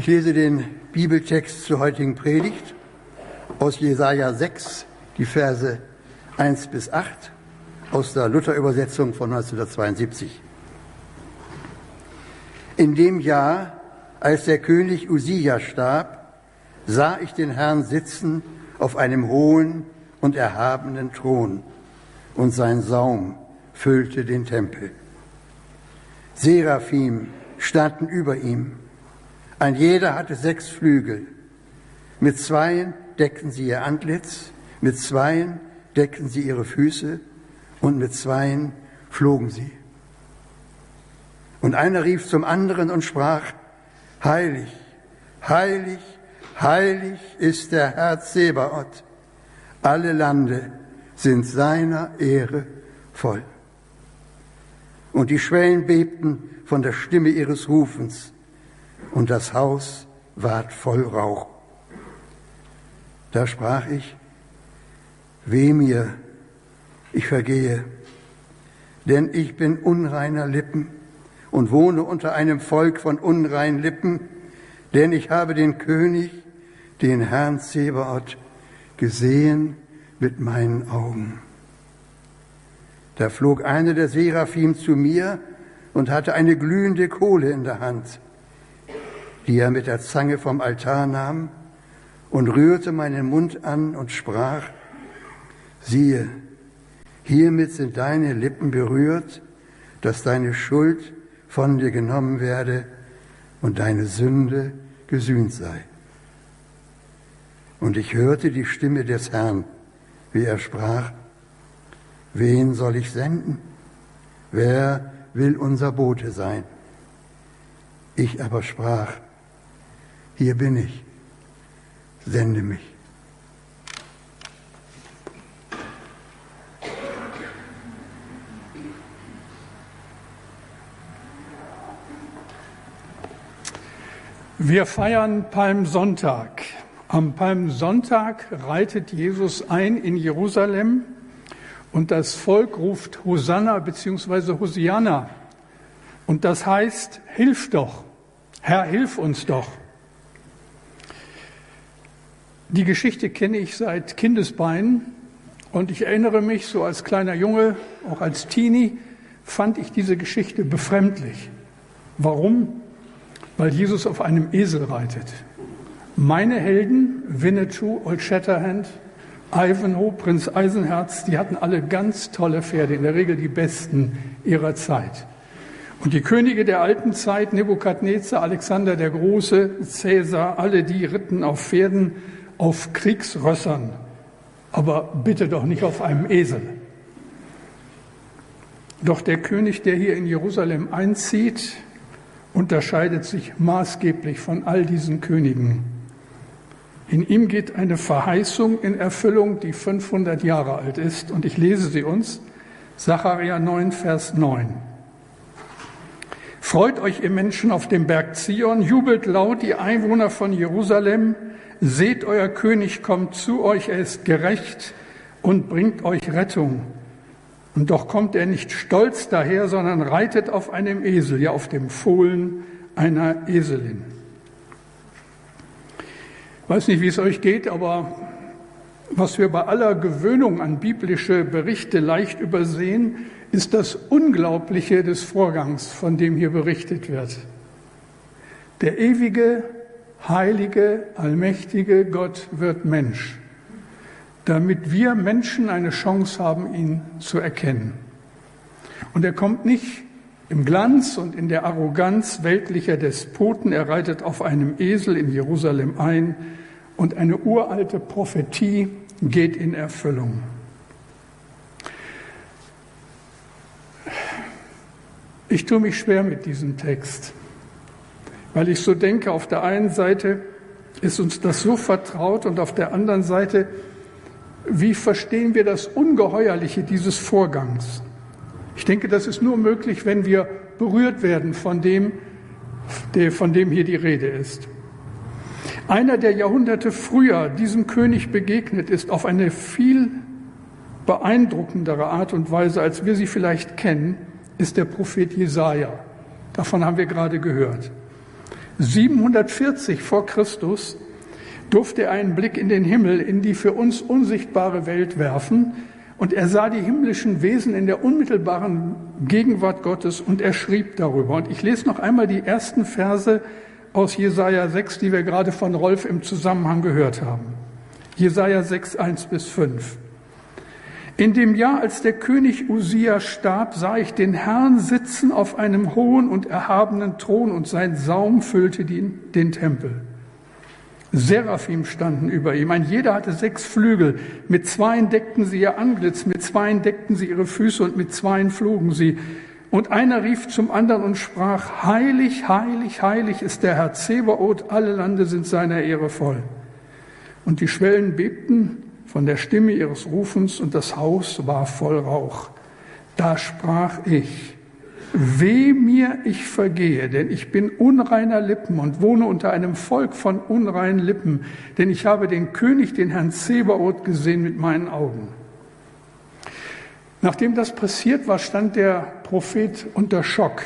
Ich lese den Bibeltext zur heutigen Predigt aus Jesaja 6, die Verse 1 bis 8 aus der Luther-Übersetzung von 1972. In dem Jahr, als der König Usia starb, sah ich den Herrn sitzen auf einem hohen und erhabenen Thron, und sein Saum füllte den Tempel. Seraphim standen über ihm. Ein jeder hatte sechs Flügel. Mit zweien deckten sie ihr Antlitz, mit zweien deckten sie ihre Füße und mit zweien flogen sie. Und einer rief zum anderen und sprach, Heilig, heilig, heilig ist der Herr Zebaoth. Alle Lande sind seiner Ehre voll. Und die Schwellen bebten von der Stimme ihres Rufens, und das Haus ward voll Rauch. Da sprach ich, weh mir, ich vergehe, denn ich bin unreiner Lippen und wohne unter einem Volk von unreinen Lippen, denn ich habe den König, den Herrn Zebaoth, gesehen mit meinen Augen. Da flog einer der Seraphim zu mir und hatte eine glühende Kohle in der Hand, die er mit der Zange vom Altar nahm und rührte meinen Mund an und sprach, siehe, hiermit sind deine Lippen berührt, dass deine Schuld von dir genommen werde und deine Sünde gesühnt sei. Und ich hörte die Stimme des Herrn, wie er sprach, Wen soll ich senden? Wer will unser Bote sein? Ich aber sprach, hier bin ich, sende mich. Wir feiern Palmsonntag. Am Palmsonntag reitet Jesus ein in Jerusalem und das Volk ruft Hosanna bzw. Hosianna. Und das heißt, hilf doch, Herr, hilf uns doch. Die Geschichte kenne ich seit Kindesbeinen und ich erinnere mich, so als kleiner Junge, auch als Teenie, fand ich diese Geschichte befremdlich. Warum? Weil Jesus auf einem Esel reitet. Meine Helden, Winnetou, Old Shatterhand, Ivanhoe, Prinz Eisenherz, die hatten alle ganz tolle Pferde, in der Regel die besten ihrer Zeit. Und die Könige der alten Zeit, Nebukadnezar, Alexander der Große, Cäsar, alle die ritten auf Pferden, auf Kriegsrössern, aber bitte doch nicht auf einem Esel. Doch der König, der hier in Jerusalem einzieht, unterscheidet sich maßgeblich von all diesen Königen. In ihm geht eine Verheißung in Erfüllung, die 500 Jahre alt ist. Und ich lese sie uns. Sacharja 9, Vers 9. Freut euch, ihr Menschen auf dem Berg Zion, jubelt laut, die Einwohner von Jerusalem. Seht, euer König kommt zu euch, er ist gerecht und bringt euch Rettung. Und doch kommt er nicht stolz daher, sondern reitet auf einem Esel, ja auf dem Fohlen einer Eselin weiß nicht, wie es euch geht, aber was wir bei aller Gewöhnung an biblische Berichte leicht übersehen, ist das Unglaubliche des Vorgangs, von dem hier berichtet wird. Der ewige, heilige, allmächtige Gott wird Mensch, damit wir Menschen eine Chance haben, ihn zu erkennen. Und er kommt nicht im Glanz und in der Arroganz weltlicher Despoten, er reitet auf einem Esel in Jerusalem ein, und eine uralte Prophetie geht in Erfüllung. Ich tue mich schwer mit diesem Text, weil ich so denke, auf der einen Seite ist uns das so vertraut und auf der anderen Seite, wie verstehen wir das Ungeheuerliche dieses Vorgangs? Ich denke, das ist nur möglich, wenn wir berührt werden von dem, von dem hier die Rede ist. Einer, der Jahrhunderte früher diesem König begegnet ist, auf eine viel beeindruckendere Art und Weise, als wir sie vielleicht kennen, ist der Prophet Jesaja. Davon haben wir gerade gehört. 740 vor Christus durfte er einen Blick in den Himmel, in die für uns unsichtbare Welt werfen, und er sah die himmlischen Wesen in der unmittelbaren Gegenwart Gottes und er schrieb darüber. Und ich lese noch einmal die ersten Verse aus Jesaja 6, die wir gerade von Rolf im Zusammenhang gehört haben. Jesaja 6, 1 bis 5. In dem Jahr, als der König Usia starb, sah ich den Herrn sitzen auf einem hohen und erhabenen Thron und sein Saum füllte den, den Tempel. Seraphim standen über ihm. Ein jeder hatte sechs Flügel. Mit zweien deckten sie ihr Antlitz, mit zweien deckten sie ihre Füße und mit zweien flogen sie. Und einer rief zum anderen und sprach, Heilig, heilig, heilig ist der Herr Zebaoth, alle Lande sind seiner Ehre voll. Und die Schwellen bebten von der Stimme ihres Rufens und das Haus war voll Rauch. Da sprach ich, Weh mir, ich vergehe, denn ich bin unreiner Lippen und wohne unter einem Volk von unreinen Lippen, denn ich habe den König, den Herrn Zebaoth, gesehen mit meinen Augen. Nachdem das passiert war, stand der Prophet unter Schock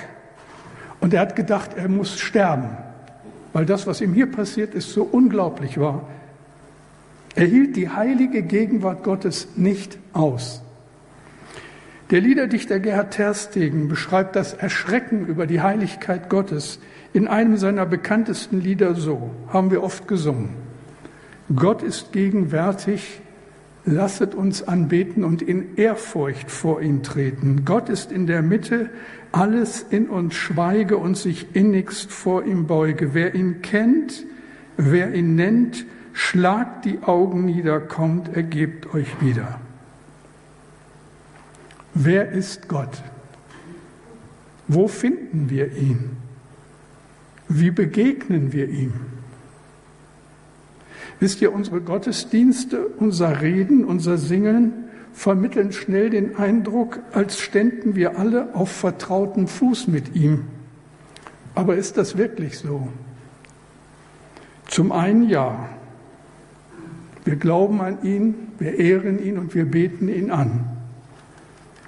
und er hat gedacht, er muss sterben, weil das, was ihm hier passiert ist, so unglaublich war. Er hielt die heilige Gegenwart Gottes nicht aus. Der Liederdichter Gerhard Terstegen beschreibt das Erschrecken über die Heiligkeit Gottes in einem seiner bekanntesten Lieder so, haben wir oft gesungen. Gott ist gegenwärtig, lasset uns anbeten und in Ehrfurcht vor ihn treten. Gott ist in der Mitte, alles in uns schweige und sich innigst vor ihm beuge. Wer ihn kennt, wer ihn nennt, schlagt die Augen nieder, kommt, ergebt euch wieder. Wer ist Gott? Wo finden wir ihn? Wie begegnen wir ihm? Wisst ihr, unsere Gottesdienste, unser Reden, unser Singen vermitteln schnell den Eindruck, als ständen wir alle auf vertrauten Fuß mit ihm. Aber ist das wirklich so? Zum einen ja. Wir glauben an ihn, wir ehren ihn und wir beten ihn an.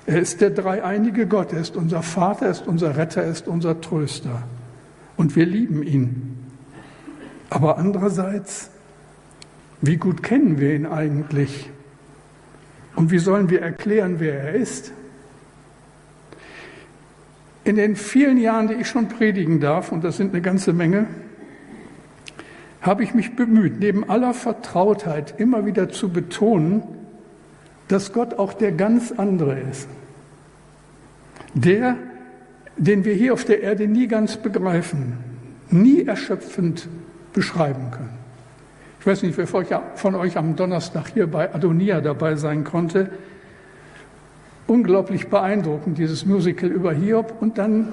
Er ist der dreieinige Gott, er ist unser Vater, er ist unser Retter, er ist unser Tröster. Und wir lieben ihn. Aber andererseits, wie gut kennen wir ihn eigentlich? Und wie sollen wir erklären, wer er ist? In den vielen Jahren, die ich schon predigen darf, und das sind eine ganze Menge, habe ich mich bemüht, neben aller Vertrautheit immer wieder zu betonen, dass Gott auch der ganz andere ist. Der, den wir hier auf der Erde nie ganz begreifen, nie erschöpfend beschreiben können. Ich weiß nicht, wer von euch am Donnerstag hier bei Adonia dabei sein konnte. Unglaublich beeindruckend, dieses Musical über Hiob und dann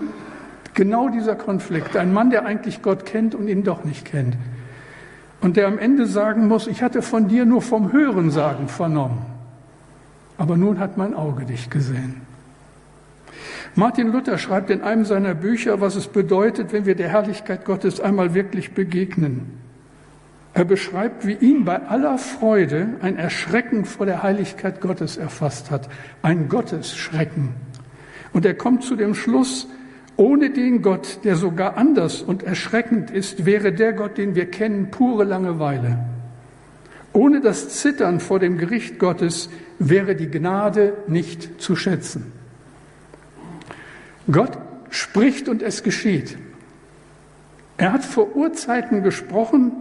genau dieser Konflikt. Ein Mann, der eigentlich Gott kennt und ihn doch nicht kennt. Und der am Ende sagen muss, ich hatte von dir nur vom Hörensagen vernommen aber nun hat mein Auge dich gesehen. Martin Luther schreibt in einem seiner Bücher, was es bedeutet, wenn wir der Herrlichkeit Gottes einmal wirklich begegnen. Er beschreibt, wie ihn bei aller Freude ein Erschrecken vor der Heiligkeit Gottes erfasst hat, ein Gottesschrecken. Und er kommt zu dem Schluss, ohne den Gott, der sogar anders und erschreckend ist, wäre der Gott, den wir kennen, pure Langeweile. Ohne das Zittern vor dem Gericht Gottes wäre die Gnade nicht zu schätzen. Gott spricht und es geschieht. Er hat vor Urzeiten gesprochen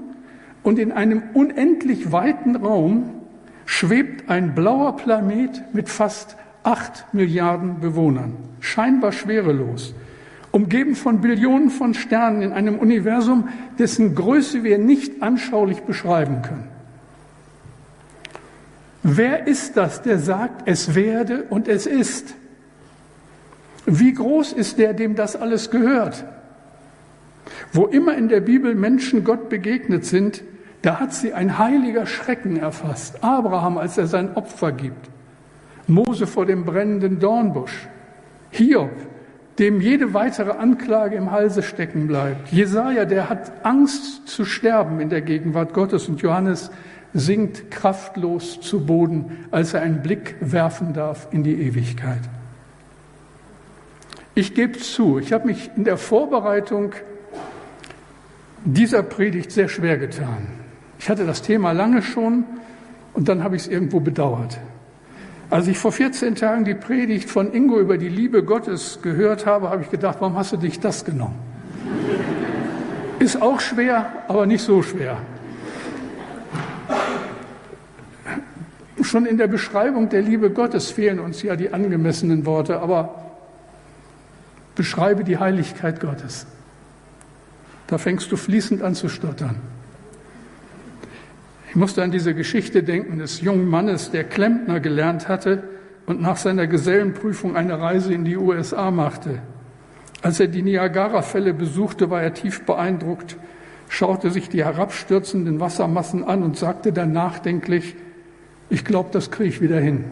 und in einem unendlich weiten Raum schwebt ein blauer Planet mit fast acht Milliarden Bewohnern, scheinbar schwerelos, umgeben von Billionen von Sternen in einem Universum, dessen Größe wir nicht anschaulich beschreiben können. Wer ist das, der sagt, es werde und es ist? Wie groß ist der, dem das alles gehört? Wo immer in der Bibel Menschen Gott begegnet sind, da hat sie ein heiliger Schrecken erfasst. Abraham, als er sein Opfer gibt. Mose vor dem brennenden Dornbusch. Hiob, dem jede weitere Anklage im Halse stecken bleibt. Jesaja, der hat Angst zu sterben in der Gegenwart Gottes. Und Johannes, sinkt kraftlos zu Boden, als er einen Blick werfen darf in die Ewigkeit. Ich gebe zu, ich habe mich in der Vorbereitung dieser Predigt sehr schwer getan. Ich hatte das Thema lange schon und dann habe ich es irgendwo bedauert. Als ich vor 14 Tagen die Predigt von Ingo über die Liebe Gottes gehört habe, habe ich gedacht, warum hast du dich das genommen? Ist auch schwer, aber nicht so schwer. Schon in der Beschreibung der Liebe Gottes fehlen uns ja die angemessenen Worte, aber beschreibe die Heiligkeit Gottes. Da fängst du fließend an zu stottern. Ich musste an diese Geschichte denken des jungen Mannes, der Klempner gelernt hatte und nach seiner Gesellenprüfung eine Reise in die USA machte. Als er die Niagara-Fälle besuchte, war er tief beeindruckt, schaute sich die herabstürzenden Wassermassen an und sagte dann nachdenklich, ich glaube, das kriege ich wieder hin.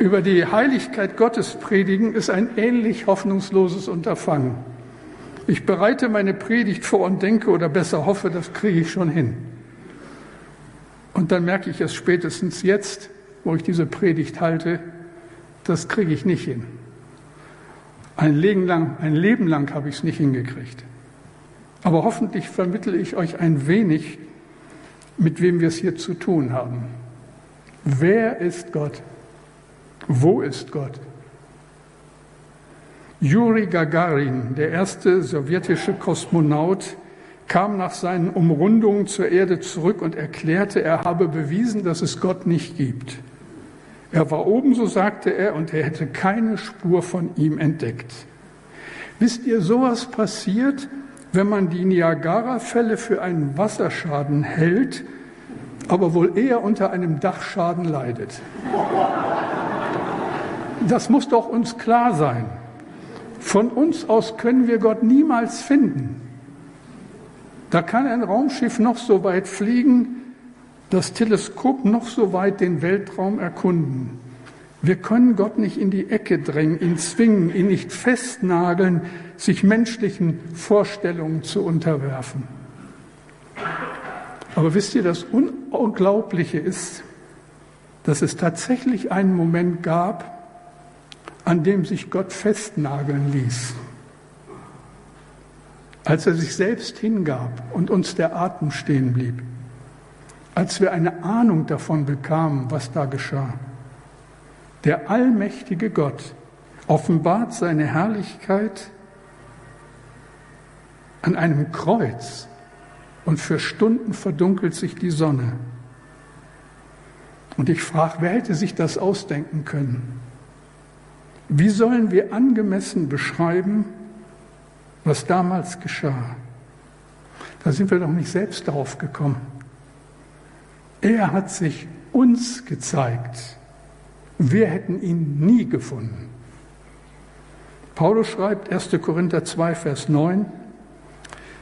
Über die Heiligkeit Gottes predigen ist ein ähnlich hoffnungsloses Unterfangen. Ich bereite meine Predigt vor und denke oder besser hoffe, das kriege ich schon hin. Und dann merke ich es spätestens jetzt, wo ich diese Predigt halte, das kriege ich nicht hin. Ein Leben lang, ein Leben lang habe ich es nicht hingekriegt. Aber hoffentlich vermittle ich euch ein wenig, mit wem wir es hier zu tun haben. Wer ist Gott? Wo ist Gott? Juri Gagarin, der erste sowjetische Kosmonaut, kam nach seinen Umrundungen zur Erde zurück und erklärte, er habe bewiesen, dass es Gott nicht gibt. Er war oben, so sagte er, und er hätte keine Spur von ihm entdeckt. Wisst ihr, sowas passiert, wenn man die Niagara-Fälle für einen Wasserschaden hält, aber wohl eher unter einem Dachschaden leidet. Das muss doch uns klar sein. Von uns aus können wir Gott niemals finden. Da kann ein Raumschiff noch so weit fliegen, das Teleskop noch so weit den Weltraum erkunden. Wir können Gott nicht in die Ecke drängen, ihn zwingen, ihn nicht festnageln, sich menschlichen Vorstellungen zu unterwerfen. Aber wisst ihr, das Unglaubliche ist, dass es tatsächlich einen Moment gab, an dem sich Gott festnageln ließ. Als er sich selbst hingab und uns der Atem stehen blieb. Als wir eine Ahnung davon bekamen, was da geschah. Der allmächtige Gott offenbart seine Herrlichkeit an einem Kreuz und für Stunden verdunkelt sich die Sonne. Und ich frage, wer hätte sich das ausdenken können? Wie sollen wir angemessen beschreiben, was damals geschah? Da sind wir doch nicht selbst darauf gekommen. Er hat sich uns gezeigt. Wir hätten ihn nie gefunden. Paulus schreibt 1. Korinther 2, Vers 9,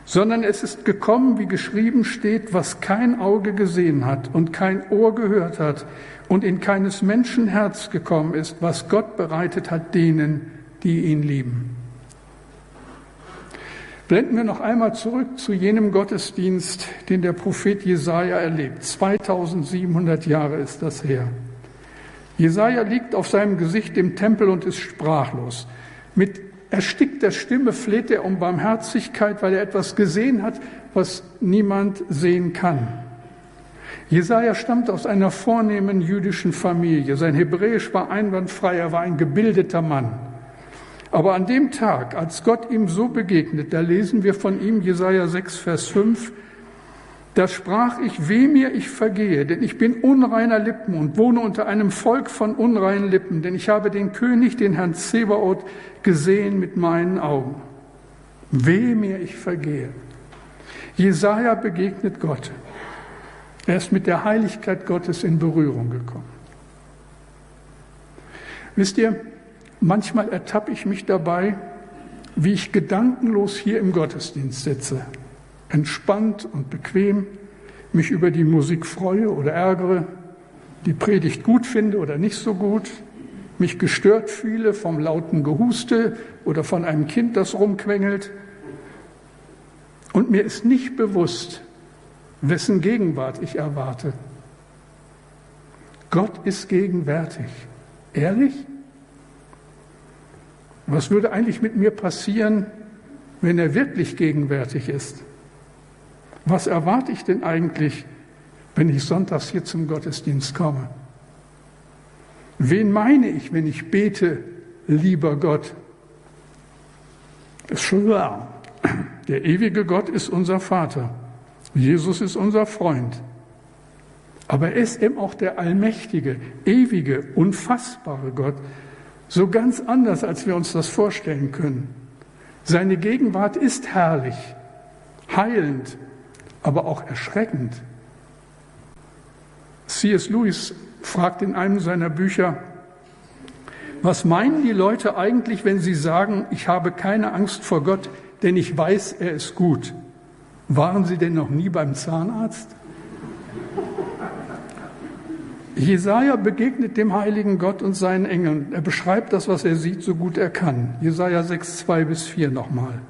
sondern es ist gekommen, wie geschrieben steht, was kein Auge gesehen hat und kein Ohr gehört hat und in keines Menschen Herz gekommen ist, was Gott bereitet hat denen, die ihn lieben. Blenden wir noch einmal zurück zu jenem Gottesdienst, den der Prophet Jesaja erlebt. 2700 Jahre ist das her. Jesaja liegt auf seinem Gesicht im Tempel und ist sprachlos. Mit erstickter Stimme fleht er um Barmherzigkeit, weil er etwas gesehen hat, was niemand sehen kann. Jesaja stammt aus einer vornehmen jüdischen Familie. Sein Hebräisch war einwandfrei, er war ein gebildeter Mann. Aber an dem Tag, als Gott ihm so begegnet, da lesen wir von ihm Jesaja 6, Vers 5, da sprach ich, weh mir, ich vergehe, denn ich bin unreiner Lippen und wohne unter einem Volk von unreinen Lippen, denn ich habe den König, den Herrn Zebaoth, gesehen mit meinen Augen. Weh mir, ich vergehe. Jesaja begegnet Gott. Er ist mit der Heiligkeit Gottes in Berührung gekommen. Wisst ihr, manchmal ertappe ich mich dabei, wie ich gedankenlos hier im Gottesdienst sitze entspannt und bequem mich über die Musik freue oder ärgere, die Predigt gut finde oder nicht so gut, mich gestört fühle vom lauten Gehuste oder von einem Kind, das rumquengelt. Und mir ist nicht bewusst, wessen Gegenwart ich erwarte. Gott ist gegenwärtig. Ehrlich? Was würde eigentlich mit mir passieren, wenn er wirklich gegenwärtig ist? Was erwarte ich denn eigentlich, wenn ich sonntags hier zum Gottesdienst komme? Wen meine ich, wenn ich bete, lieber Gott? Ist schon wahr. Der ewige Gott ist unser Vater. Jesus ist unser Freund. Aber er ist eben auch der allmächtige, ewige, unfassbare Gott, so ganz anders, als wir uns das vorstellen können. Seine Gegenwart ist herrlich, heilend, aber auch erschreckend. C.S. Lewis fragt in einem seiner Bücher, was meinen die Leute eigentlich, wenn sie sagen, ich habe keine Angst vor Gott, denn ich weiß, er ist gut? Waren sie denn noch nie beim Zahnarzt? Jesaja begegnet dem heiligen Gott und seinen Engeln. Er beschreibt das, was er sieht, so gut er kann. Jesaja 6, 2 bis 4 nochmal.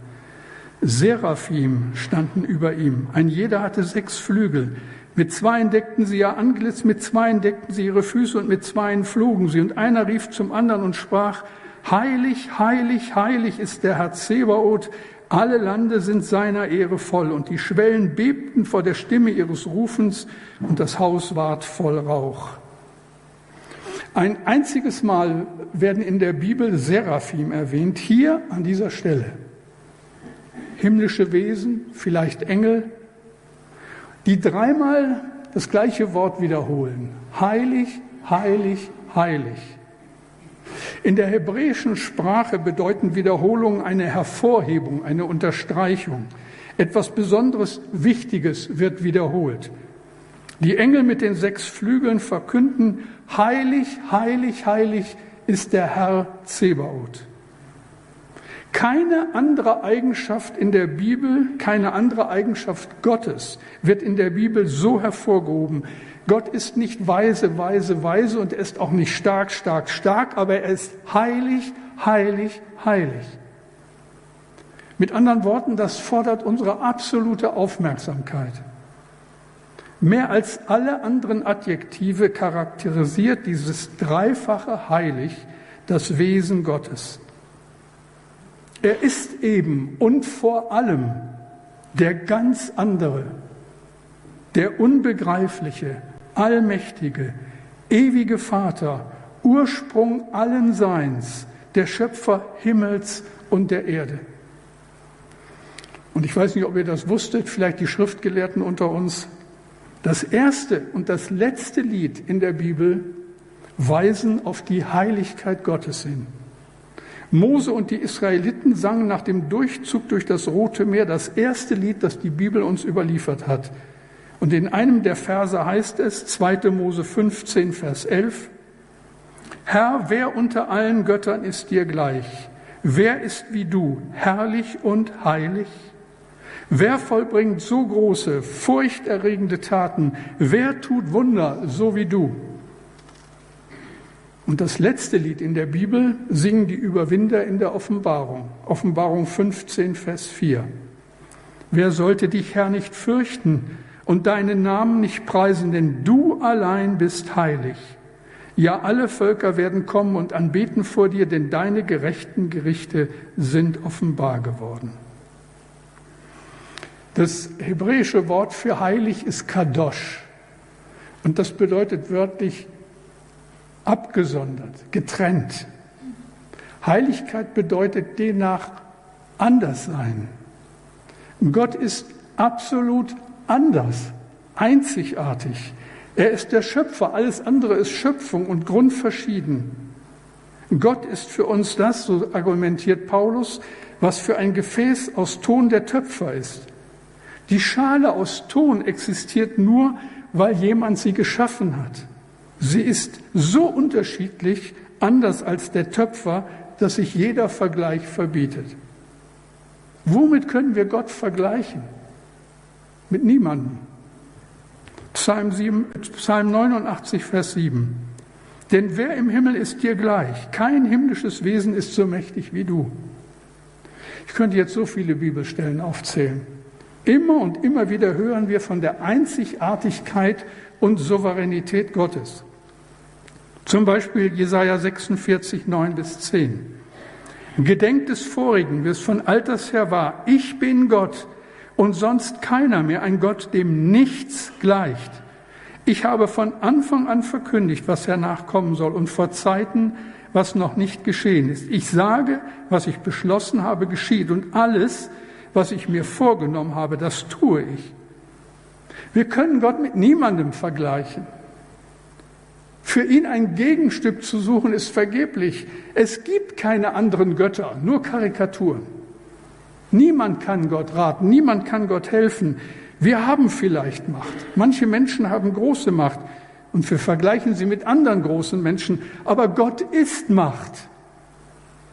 Seraphim standen über ihm. Ein jeder hatte sechs Flügel. Mit zweien deckten sie ihr Antlitz, mit zweien deckten sie ihre Füße und mit zweien flogen sie. Und einer rief zum anderen und sprach, Heilig, heilig, heilig ist der Herr Zebaoth. Alle Lande sind seiner Ehre voll. Und die Schwellen bebten vor der Stimme ihres Rufens und das Haus ward voll Rauch. Ein einziges Mal werden in der Bibel Seraphim erwähnt, hier an dieser Stelle. Himmlische Wesen, vielleicht Engel, die dreimal das gleiche Wort wiederholen. Heilig, heilig, heilig. In der hebräischen Sprache bedeuten Wiederholungen eine Hervorhebung, eine Unterstreichung. Etwas Besonderes, Wichtiges wird wiederholt. Die Engel mit den sechs Flügeln verkünden, heilig, heilig, heilig ist der Herr Zebaoth. Keine andere Eigenschaft in der Bibel, keine andere Eigenschaft Gottes wird in der Bibel so hervorgehoben. Gott ist nicht weise, weise, weise und er ist auch nicht stark, stark, stark, aber er ist heilig, heilig, heilig. Mit anderen Worten, das fordert unsere absolute Aufmerksamkeit. Mehr als alle anderen Adjektive charakterisiert dieses dreifache heilig das Wesen Gottes. Er ist eben und vor allem der ganz andere, der unbegreifliche, allmächtige, ewige Vater, Ursprung allen Seins, der Schöpfer Himmels und der Erde. Und ich weiß nicht, ob ihr das wusstet, vielleicht die Schriftgelehrten unter uns. Das erste und das letzte Lied in der Bibel weisen auf die Heiligkeit Gottes hin. Mose und die Israeliten sangen nach dem Durchzug durch das Rote Meer das erste Lied, das die Bibel uns überliefert hat. Und in einem der Verse heißt es, 2. Mose 15, Vers 11, Herr, wer unter allen Göttern ist dir gleich? Wer ist wie du, herrlich und heilig? Wer vollbringt so große, furchterregende Taten? Wer tut Wunder so wie du? Und das letzte Lied in der Bibel singen die Überwinder in der Offenbarung. Offenbarung 15, Vers 4. Wer sollte dich, Herr, nicht fürchten und deinen Namen nicht preisen, denn du allein bist heilig. Ja, alle Völker werden kommen und anbeten vor dir, denn deine gerechten Gerichte sind offenbar geworden. Das hebräische Wort für heilig ist Kadosh. Und das bedeutet wörtlich abgesondert, getrennt. Heiligkeit bedeutet demnach anders sein. Gott ist absolut anders, einzigartig. Er ist der Schöpfer, alles andere ist Schöpfung und grundverschieden. Gott ist für uns das, so argumentiert Paulus, was für ein Gefäß aus Ton der Töpfer ist. Die Schale aus Ton existiert nur, weil jemand sie geschaffen hat. Sie ist so unterschiedlich, anders als der Töpfer, dass sich jeder Vergleich verbietet. Womit können wir Gott vergleichen? Mit niemandem. Psalm, 7, Psalm 89, Vers 7. Denn wer im Himmel ist dir gleich? Kein himmlisches Wesen ist so mächtig wie du. Ich könnte jetzt so viele Bibelstellen aufzählen. Immer und immer wieder hören wir von der Einzigartigkeit und Souveränität Gottes. Zum Beispiel Jesaja 46, 9 bis 10. Gedenkt des Vorigen, wie es von alters her war. Ich bin Gott und sonst keiner mehr, ein Gott, dem nichts gleicht. Ich habe von Anfang an verkündigt, was hernach kommen soll und vor Zeiten, was noch nicht geschehen ist. Ich sage, was ich beschlossen habe, geschieht und alles, was ich mir vorgenommen habe, das tue ich. Wir können Gott mit niemandem vergleichen. Für ihn ein Gegenstück zu suchen ist vergeblich. Es gibt keine anderen Götter, nur Karikaturen. Niemand kann Gott raten, niemand kann Gott helfen. Wir haben vielleicht Macht. Manche Menschen haben große Macht und wir vergleichen sie mit anderen großen Menschen, aber Gott ist Macht.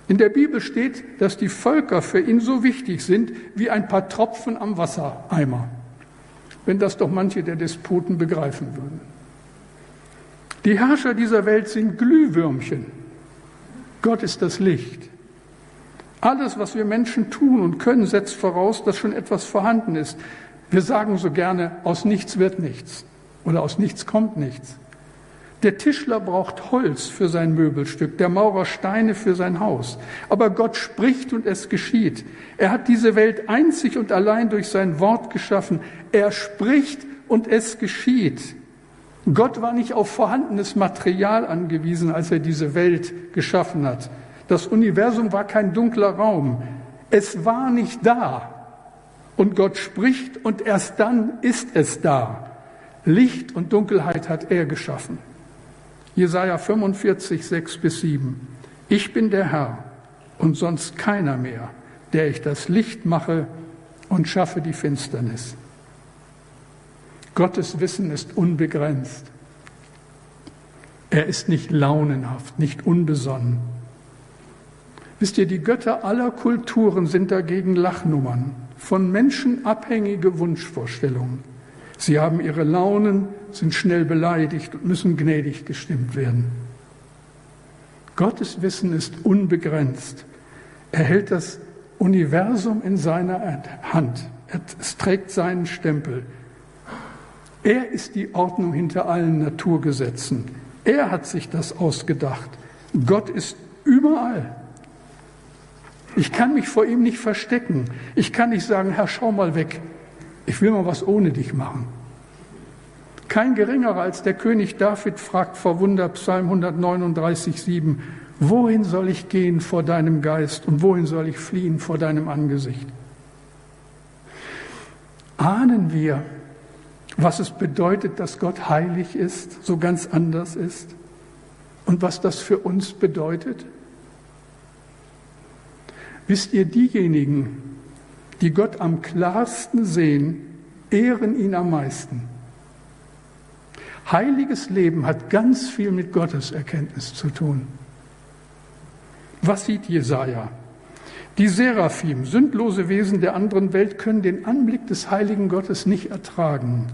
In der Bibel steht, dass die Völker für ihn so wichtig sind wie ein paar Tropfen am Wassereimer. Wenn das doch manche der Despoten begreifen würden. Die Herrscher dieser Welt sind Glühwürmchen. Gott ist das Licht. Alles, was wir Menschen tun und können, setzt voraus, dass schon etwas vorhanden ist. Wir sagen so gerne, aus nichts wird nichts oder aus nichts kommt nichts. Der Tischler braucht Holz für sein Möbelstück, der Maurer Steine für sein Haus. Aber Gott spricht und es geschieht. Er hat diese Welt einzig und allein durch sein Wort geschaffen. Er spricht und es geschieht. Gott war nicht auf vorhandenes Material angewiesen, als er diese Welt geschaffen hat. Das Universum war kein dunkler Raum. Es war nicht da. Und Gott spricht und erst dann ist es da. Licht und Dunkelheit hat er geschaffen. Jesaja 45, 6 bis 7. Ich bin der Herr und sonst keiner mehr, der ich das Licht mache und schaffe die Finsternis. Gottes Wissen ist unbegrenzt. Er ist nicht launenhaft, nicht unbesonnen. Wisst ihr, die Götter aller Kulturen sind dagegen Lachnummern, von Menschen abhängige Wunschvorstellungen. Sie haben ihre Launen, sind schnell beleidigt und müssen gnädig gestimmt werden. Gottes Wissen ist unbegrenzt. Er hält das Universum in seiner Hand. Es trägt seinen Stempel. Er ist die Ordnung hinter allen Naturgesetzen. Er hat sich das ausgedacht. Gott ist überall. Ich kann mich vor ihm nicht verstecken. Ich kann nicht sagen, Herr, schau mal weg. Ich will mal was ohne dich machen. Kein geringerer als der König David fragt verwundert Psalm 139, 7, wohin soll ich gehen vor deinem Geist und wohin soll ich fliehen vor deinem Angesicht? Ahnen wir, was es bedeutet, dass Gott heilig ist, so ganz anders ist und was das für uns bedeutet? Wisst ihr, diejenigen, die Gott am klarsten sehen, ehren ihn am meisten. Heiliges Leben hat ganz viel mit Gottes Erkenntnis zu tun. Was sieht Jesaja? Die Seraphim, sündlose Wesen der anderen Welt, können den Anblick des heiligen Gottes nicht ertragen.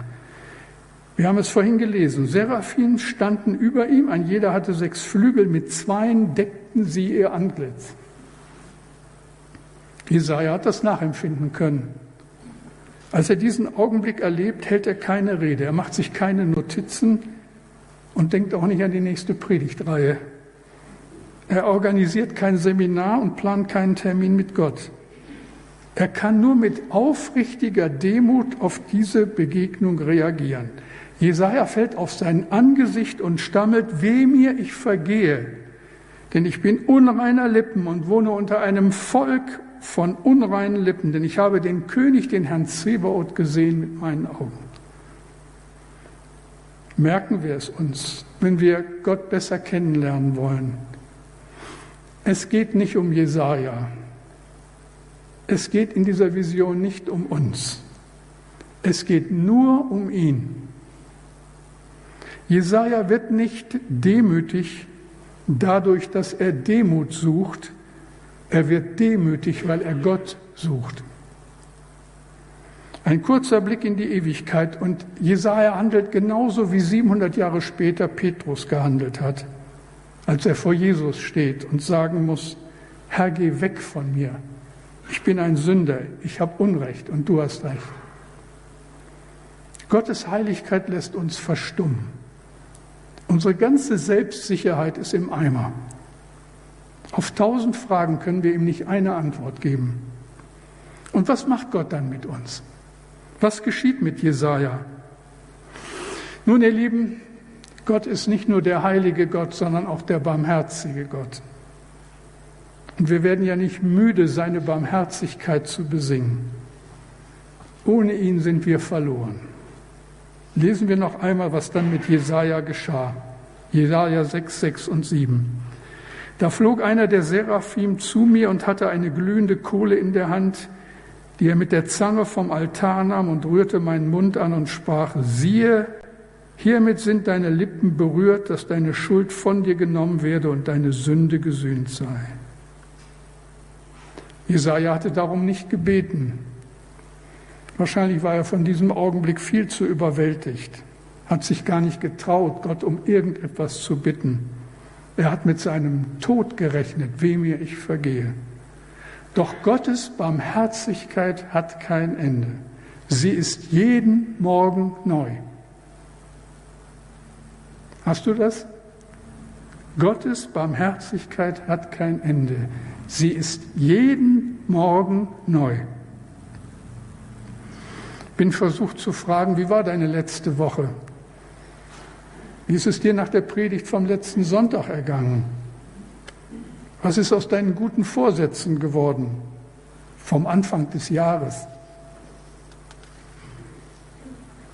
Wir haben es vorhin gelesen. Seraphim standen über ihm, ein jeder hatte sechs Flügel, mit zweien deckten sie ihr Antlitz. Jesaja hat das nachempfinden können. Als er diesen Augenblick erlebt, hält er keine Rede, er macht sich keine Notizen und denkt auch nicht an die nächste Predigtreihe. Er organisiert kein Seminar und plant keinen Termin mit Gott. Er kann nur mit aufrichtiger Demut auf diese Begegnung reagieren. Jesaja fällt auf sein Angesicht und stammelt, weh mir, ich vergehe, denn ich bin unreiner Lippen und wohne unter einem Volk von unreinen Lippen, denn ich habe den König, den Herrn Zebaoth, gesehen mit meinen Augen. Merken wir es uns, wenn wir Gott besser kennenlernen wollen. Es geht nicht um Jesaja. Es geht in dieser Vision nicht um uns. Es geht nur um ihn. Jesaja wird nicht demütig dadurch, dass er Demut sucht, er wird demütig, weil er Gott sucht. Ein kurzer Blick in die Ewigkeit und Jesaja handelt genauso wie 700 Jahre später Petrus gehandelt hat, als er vor Jesus steht und sagen muss: Herr, geh weg von mir. Ich bin ein Sünder, ich habe Unrecht und du hast Recht. Gottes Heiligkeit lässt uns verstummen. Unsere ganze Selbstsicherheit ist im Eimer. Auf tausend Fragen können wir ihm nicht eine Antwort geben. Und was macht Gott dann mit uns? Was geschieht mit Jesaja? Nun, ihr Lieben, Gott ist nicht nur der heilige Gott, sondern auch der barmherzige Gott. Und wir werden ja nicht müde, seine Barmherzigkeit zu besingen. Ohne ihn sind wir verloren. Lesen wir noch einmal, was dann mit Jesaja geschah. Jesaja 6, 6 und 7. Da flog einer der Seraphim zu mir und hatte eine glühende Kohle in der Hand, die er mit der Zange vom Altar nahm und rührte meinen Mund an und sprach, siehe, hiermit sind deine Lippen berührt, dass deine Schuld von dir genommen werde und deine Sünde gesühnt sei. Jesaja hatte darum nicht gebeten. Wahrscheinlich war er von diesem Augenblick viel zu überwältigt, hat sich gar nicht getraut, Gott um irgendetwas zu bitten. Er hat mit seinem Tod gerechnet, wem mir ich vergehe. Doch Gottes Barmherzigkeit hat kein Ende. Sie ist jeden Morgen neu. Hast du das? Gottes Barmherzigkeit hat kein Ende. Sie ist jeden Morgen neu. Bin versucht zu fragen, wie war deine letzte Woche? Wie ist es dir nach der Predigt vom letzten Sonntag ergangen? Was ist aus deinen guten Vorsätzen geworden vom Anfang des Jahres?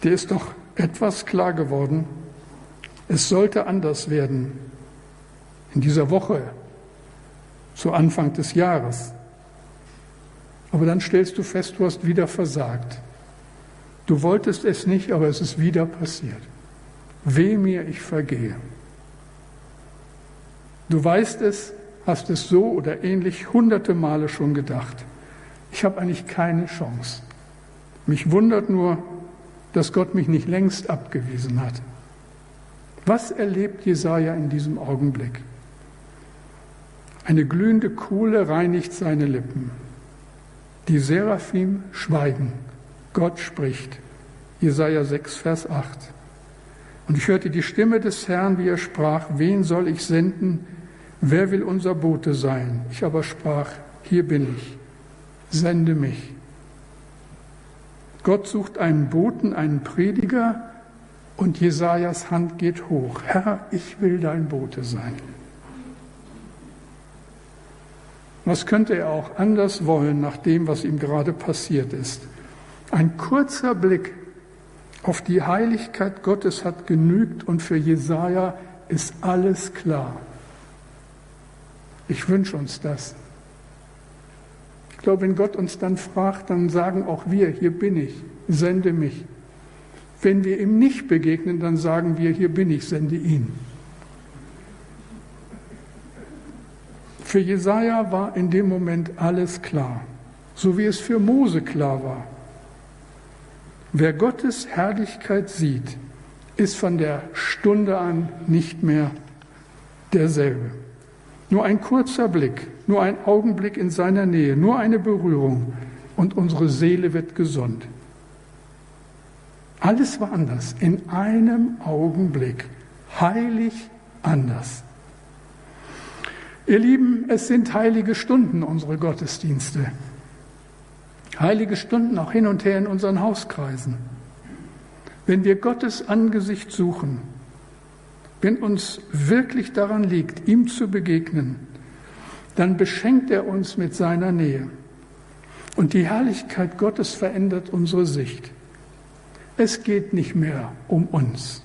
Dir ist doch etwas klar geworden. Es sollte anders werden in dieser Woche zu Anfang des Jahres. Aber dann stellst du fest, du hast wieder versagt. Du wolltest es nicht, aber es ist wieder passiert. Weh mir, ich vergehe. Du weißt es, hast es so oder ähnlich hunderte Male schon gedacht. Ich habe eigentlich keine Chance. Mich wundert nur, dass Gott mich nicht längst abgewiesen hat. Was erlebt Jesaja in diesem Augenblick? Eine glühende Kohle reinigt seine Lippen. Die Seraphim schweigen. Gott spricht. Jesaja 6, Vers 8. Und ich hörte die Stimme des Herrn, wie er sprach: Wen soll ich senden? Wer will unser Bote sein? Ich aber sprach: Hier bin ich. Sende mich. Gott sucht einen Boten, einen Prediger, und Jesajas Hand geht hoch. Herr, ich will dein Bote sein. Was könnte er auch anders wollen nach dem, was ihm gerade passiert ist? Ein kurzer Blick auf die Heiligkeit Gottes hat genügt und für Jesaja ist alles klar. Ich wünsche uns das. Ich glaube, wenn Gott uns dann fragt, dann sagen auch wir, hier bin ich, sende mich. Wenn wir ihm nicht begegnen, dann sagen wir, hier bin ich, sende ihn. Für Jesaja war in dem Moment alles klar, so wie es für Mose klar war. Wer Gottes Herrlichkeit sieht, ist von der Stunde an nicht mehr derselbe. Nur ein kurzer Blick, nur ein Augenblick in seiner Nähe, nur eine Berührung und unsere Seele wird gesund. Alles war anders, in einem Augenblick, heilig anders. Ihr Lieben, es sind heilige Stunden, unsere Gottesdienste. Heilige Stunden auch hin und her in unseren Hauskreisen. Wenn wir Gottes Angesicht suchen, wenn uns wirklich daran liegt, ihm zu begegnen, dann beschenkt er uns mit seiner Nähe. Und die Herrlichkeit Gottes verändert unsere Sicht. Es geht nicht mehr um uns.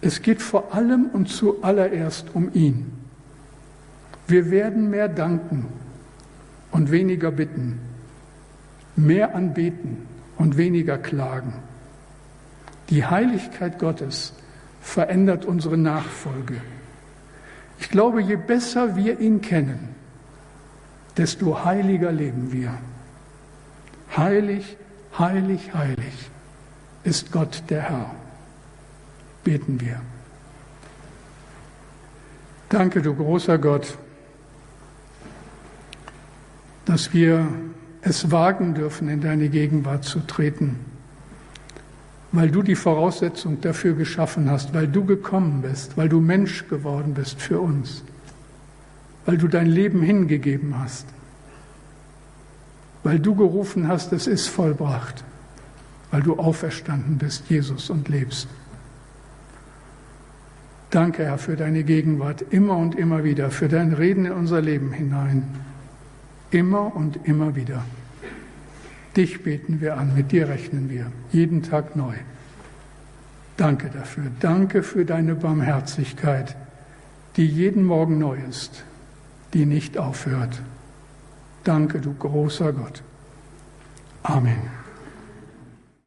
Es geht vor allem und zuallererst um ihn. Wir werden mehr danken und weniger bitten, mehr anbeten und weniger klagen. Die Heiligkeit Gottes verändert unsere Nachfolge. Ich glaube, je besser wir ihn kennen, desto heiliger leben wir. Heilig, heilig, heilig ist Gott der Herr. Beten wir. Danke, du großer Gott dass wir es wagen dürfen, in deine Gegenwart zu treten, weil du die Voraussetzung dafür geschaffen hast, weil du gekommen bist, weil du Mensch geworden bist für uns. weil du dein Leben hingegeben hast, weil du gerufen hast, es ist vollbracht, weil du auferstanden bist, Jesus, und lebst. Danke, Herr, für deine Gegenwart immer und immer wieder, für dein Reden in unser Leben hinein. Immer und immer wieder. Dich beten wir an, mit dir rechnen wir, jeden Tag neu. Danke dafür. Danke für deine Barmherzigkeit, die jeden Morgen neu ist, die nicht aufhört. Danke, du großer Gott. Amen.